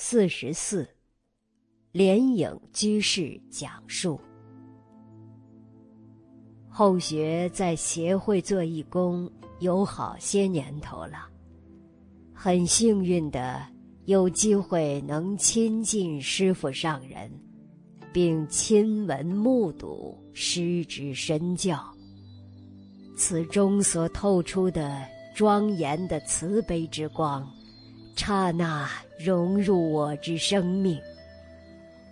四十四，莲影居士讲述。后学在协会做义工有好些年头了，很幸运的有机会能亲近师傅上人，并亲闻目睹师之身教。此中所透出的庄严的慈悲之光。刹那融入我之生命，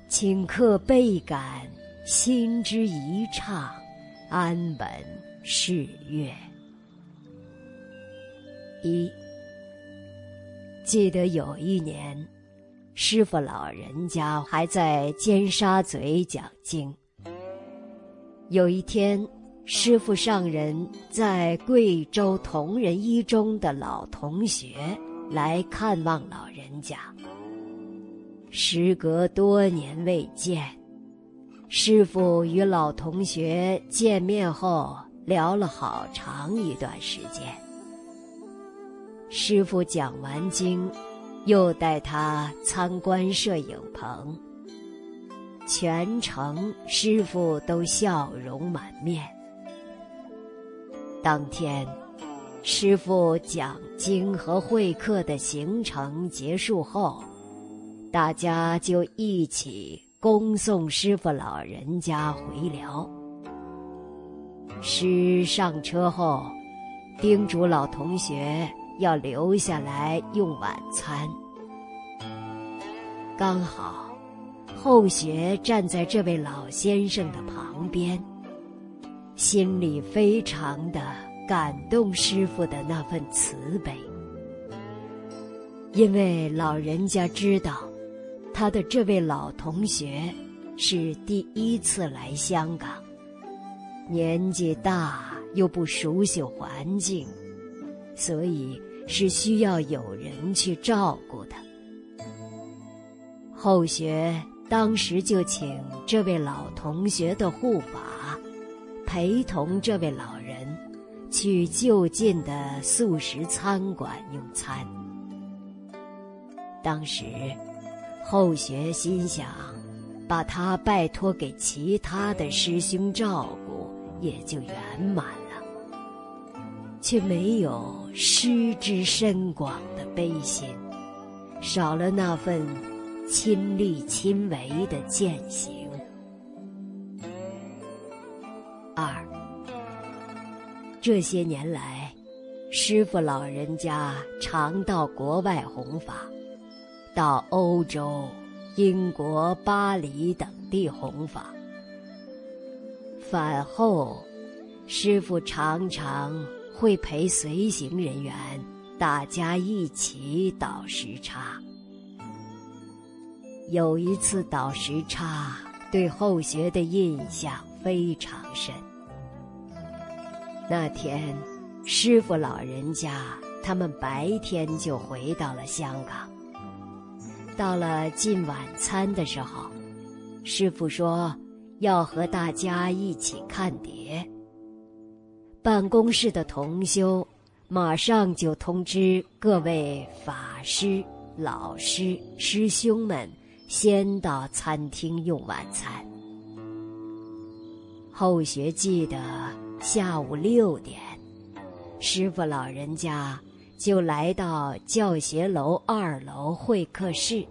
顷刻倍感心之一畅，安稳是悦。一记得有一年，师傅老人家还在尖沙咀讲经。有一天，师傅上人在贵州同仁一中的老同学。来看望老人家。时隔多年未见，师傅与老同学见面后聊了好长一段时间。师傅讲完经，又带他参观摄影棚。全程师傅都笑容满面。当天。师傅讲经和会客的行程结束后，大家就一起恭送师傅老人家回辽。师上车后，叮嘱老同学要留下来用晚餐。刚好，后学站在这位老先生的旁边，心里非常的。感动师傅的那份慈悲，因为老人家知道，他的这位老同学是第一次来香港，年纪大又不熟悉环境，所以是需要有人去照顾的。后学当时就请这位老同学的护法陪同这位老。去就近的素食餐馆用餐。当时，后学心想，把他拜托给其他的师兄照顾，也就圆满了，却没有师之深广的悲心，少了那份亲力亲为的践行。二这些年来，师傅老人家常到国外弘法，到欧洲、英国、巴黎等地弘法。饭后，师傅常常会陪随行人员大家一起倒时差。有一次倒时差，对后学的印象非常深。那天，师傅老人家他们白天就回到了香港。到了进晚餐的时候，师傅说要和大家一起看碟。办公室的同修马上就通知各位法师、老师、师兄们先到餐厅用晚餐。后学记得。下午六点，师傅老人家就来到教学楼二楼会客室，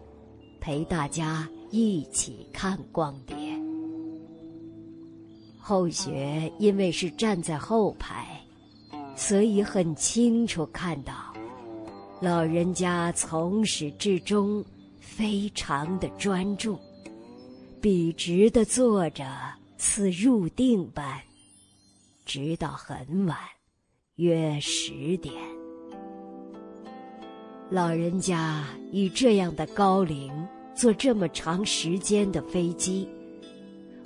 陪大家一起看光碟。后学因为是站在后排，所以很清楚看到，老人家从始至终非常的专注，笔直的坐着，似入定般。直到很晚，约十点。老人家以这样的高龄坐这么长时间的飞机，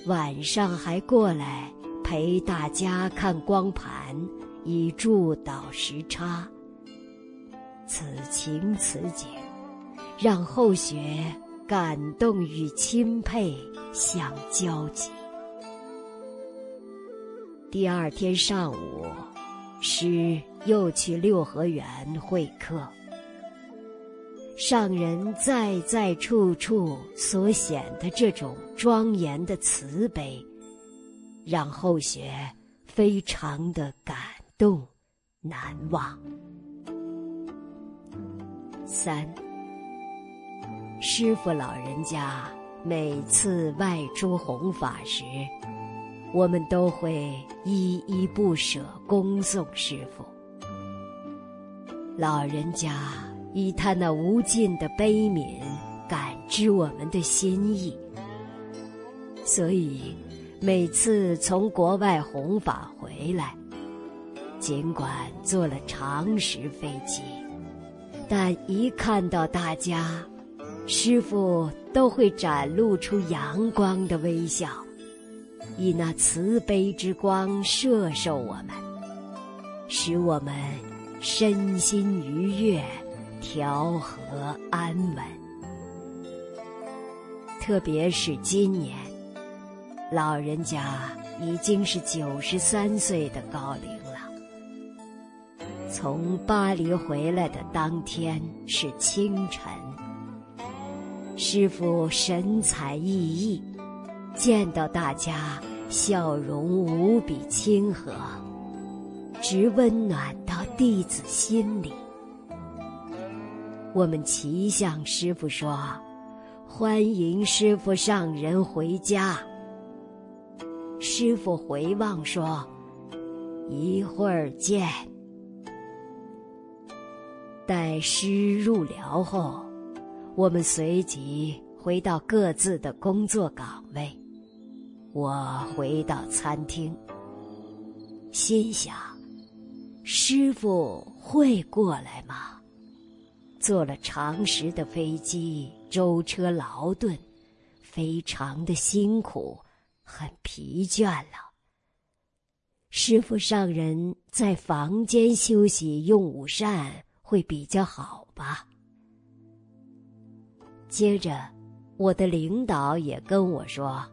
晚上还过来陪大家看光盘，以助倒时差。此情此景，让后学感动与钦佩相交集。第二天上午，师又去六合园会客。上人在在处处所显的这种庄严的慈悲，让后学非常的感动难忘。三，师傅老人家每次外出弘法时，我们都会依依不舍恭送师傅。老人家以他那无尽的悲悯感知我们的心意，所以每次从国外弘法回来，尽管坐了长时飞机，但一看到大家，师傅都会展露出阳光的微笑，以那慈悲之光摄受我们，使我们。身心愉悦，调和安稳。特别是今年，老人家已经是九十三岁的高龄了。从巴黎回来的当天是清晨，师傅神采奕奕，见到大家，笑容无比亲和。直温暖到弟子心里。我们齐向师傅说：“欢迎师傅上人回家。”师傅回望说：“一会儿见。”待师入寮后，我们随即回到各自的工作岗位。我回到餐厅，心想。师傅会过来吗？坐了长时的飞机，舟车劳顿，非常的辛苦，很疲倦了。师傅上人在房间休息用午膳会比较好吧？接着，我的领导也跟我说，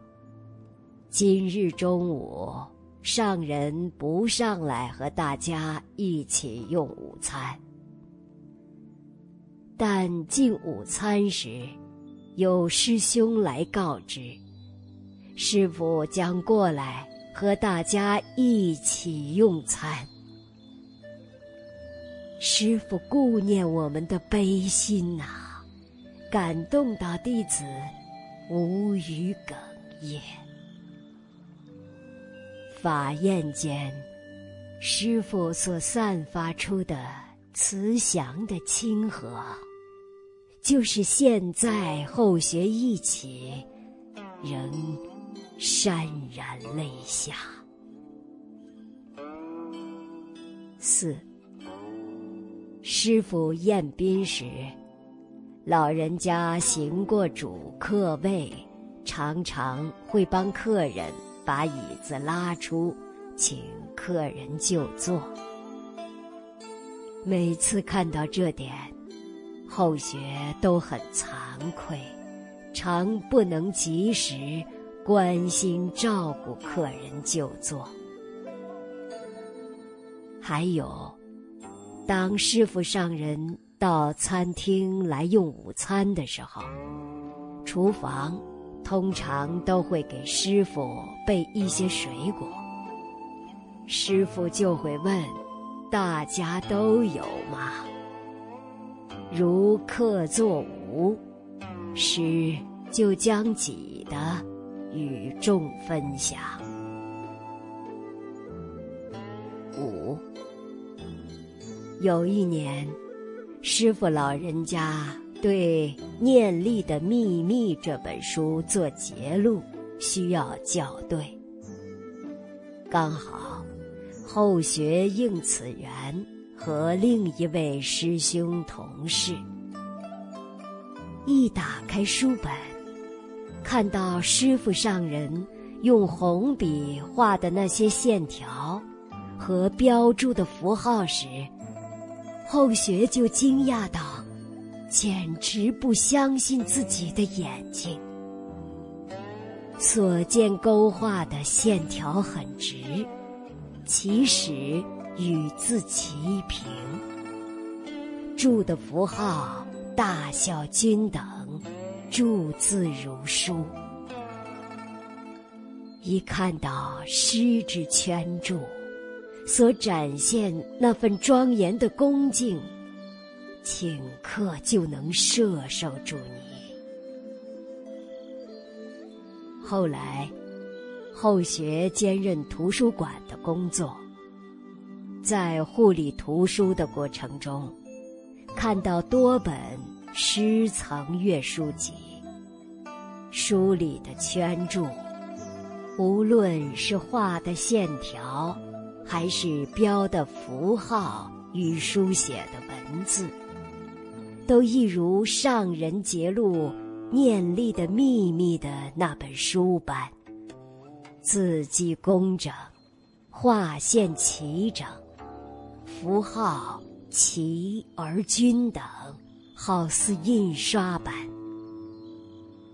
今日中午。上人不上来和大家一起用午餐，但进午餐时，有师兄来告知，师傅将过来和大家一起用餐。师傅顾念我们的悲心呐，感动到弟子无语哽咽。法宴间，师傅所散发出的慈祥的亲和，就是现在后学一起，仍潸然泪下。四，师傅宴宾时，老人家行过主客位，常常会帮客人。把椅子拉出，请客人就坐。每次看到这点，后学都很惭愧，常不能及时关心照顾客人就坐。还有，当师傅上人到餐厅来用午餐的时候，厨房。通常都会给师傅备一些水果，师傅就会问：“大家都有吗？”如客座无，师就将己的与众分享。五，有一年，师傅老人家。对《念力的秘密》这本书做结录，需要校对。刚好后学应此缘和另一位师兄同事，一打开书本，看到师傅上人用红笔画的那些线条和标注的符号时，后学就惊讶道。简直不相信自己的眼睛，所见勾画的线条很直，其实与字齐平，注的符号大小均等，注字如书。一看到诗之圈注，所展现那份庄严的恭敬，顷刻就能摄受住你。后来，后学兼任图书馆的工作，在护理图书的过程中，看到多本诗层阅书籍，书里的圈注。无论是画的线条，还是标的符号与书写的文字，都一如上人节录念力的秘密的那本书般，字迹工整，画线齐整，符号齐而均等，好似印刷般。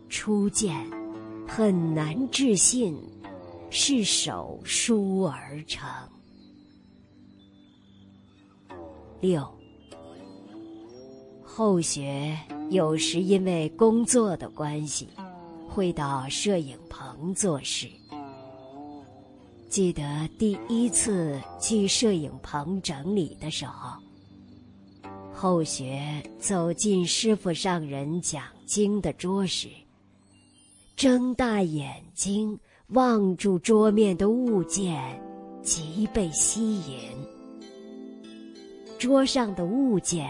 初见，很难置信。是手书而成。六，后学有时因为工作的关系，会到摄影棚做事。记得第一次去摄影棚整理的时候，后学走进师傅上人讲经的桌时，睁大眼睛。望住桌面的物件，极被吸引。桌上的物件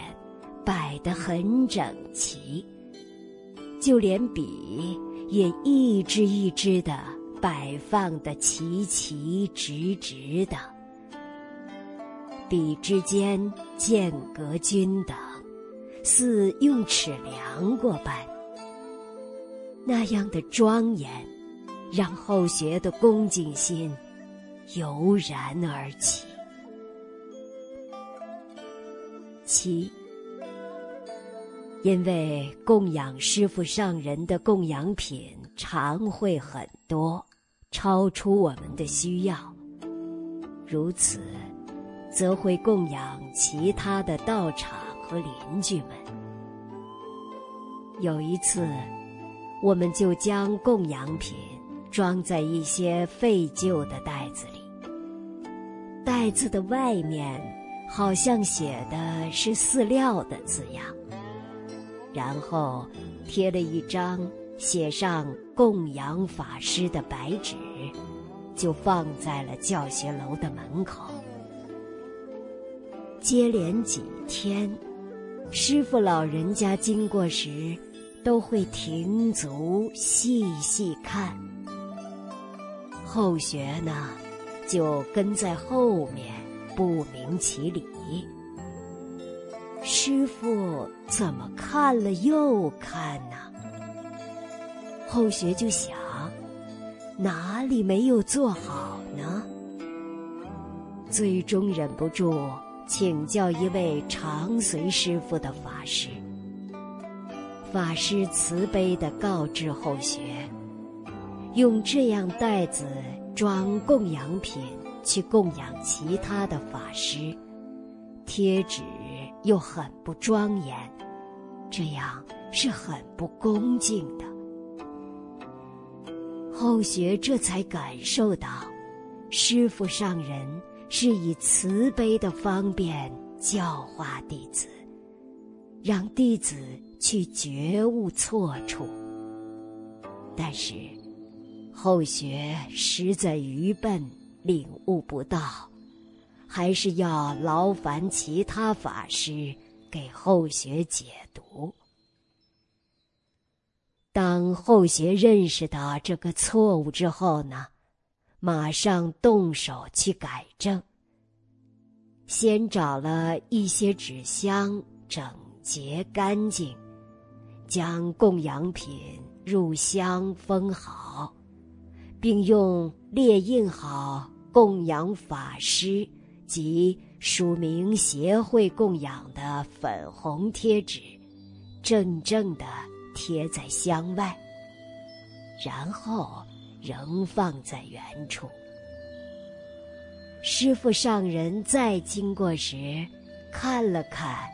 摆得很整齐，就连笔也一支一支的摆放得齐齐直直的，笔之间间隔均等，似用尺量过般。那样的庄严。让后学的恭敬心油然而起。七，因为供养师傅上人的供养品常会很多，超出我们的需要，如此，则会供养其他的道场和邻居们。有一次，我们就将供养品。装在一些废旧的袋子里，袋子的外面好像写的是饲料的字样，然后贴了一张写上供养法师的白纸，就放在了教学楼的门口。接连几天，师傅老人家经过时，都会停足细细看。后学呢，就跟在后面，不明其理。师傅怎么看了又看呢？后学就想，哪里没有做好呢？最终忍不住请教一位常随师傅的法师。法师慈悲的告知后学。用这样袋子装供养品去供养其他的法师，贴纸又很不庄严，这样是很不恭敬的。后学这才感受到，师父上人是以慈悲的方便教化弟子，让弟子去觉悟错处，但是。后学实在愚笨，领悟不到，还是要劳烦其他法师给后学解读。当后学认识到这个错误之后呢，马上动手去改正。先找了一些纸箱，整洁干净，将供养品入箱封好。并用列印好供养法师及署名协会供养的粉红贴纸，正正的贴在箱外，然后仍放在原处。师傅上人再经过时，看了看，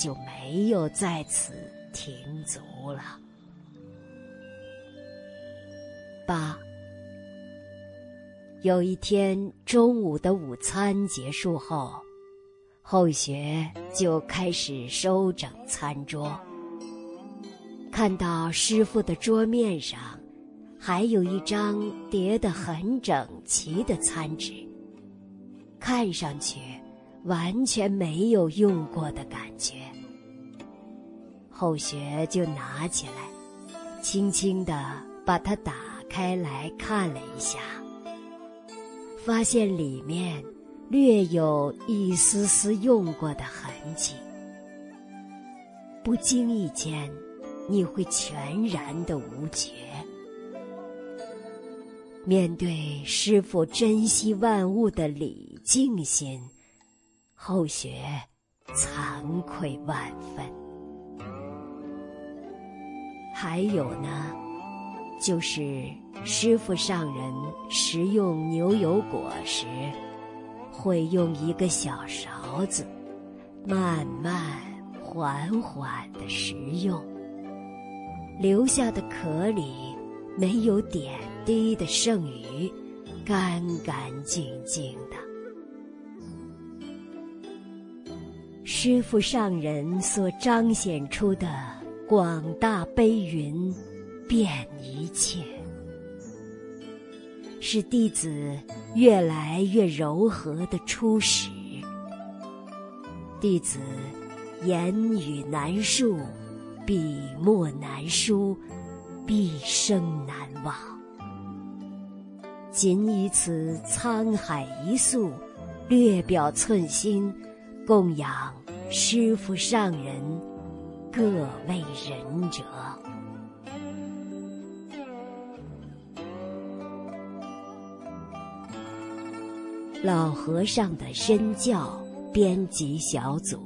就没有在此停足了。八，有一天中午的午餐结束后，后学就开始收整餐桌。看到师傅的桌面上，还有一张叠得很整齐的餐纸，看上去完全没有用过的感觉。后学就拿起来，轻轻地把它打开来看了一下，发现里面略有一丝丝用过的痕迹，不经意间。你会全然的无觉。面对师傅珍惜万物的礼敬心，后学惭愧万分。还有呢，就是师傅上人食用牛油果时，会用一个小勺子，慢慢缓缓的食用。留下的壳里没有点滴的剩余，干干净净的。师父上人所彰显出的广大悲云，遍一切，是弟子越来越柔和的初始。弟子言语难述。笔墨难书，毕生难忘。仅以此沧海一粟，略表寸心，供养师父上人各位仁者。老和尚的身教编辑小组。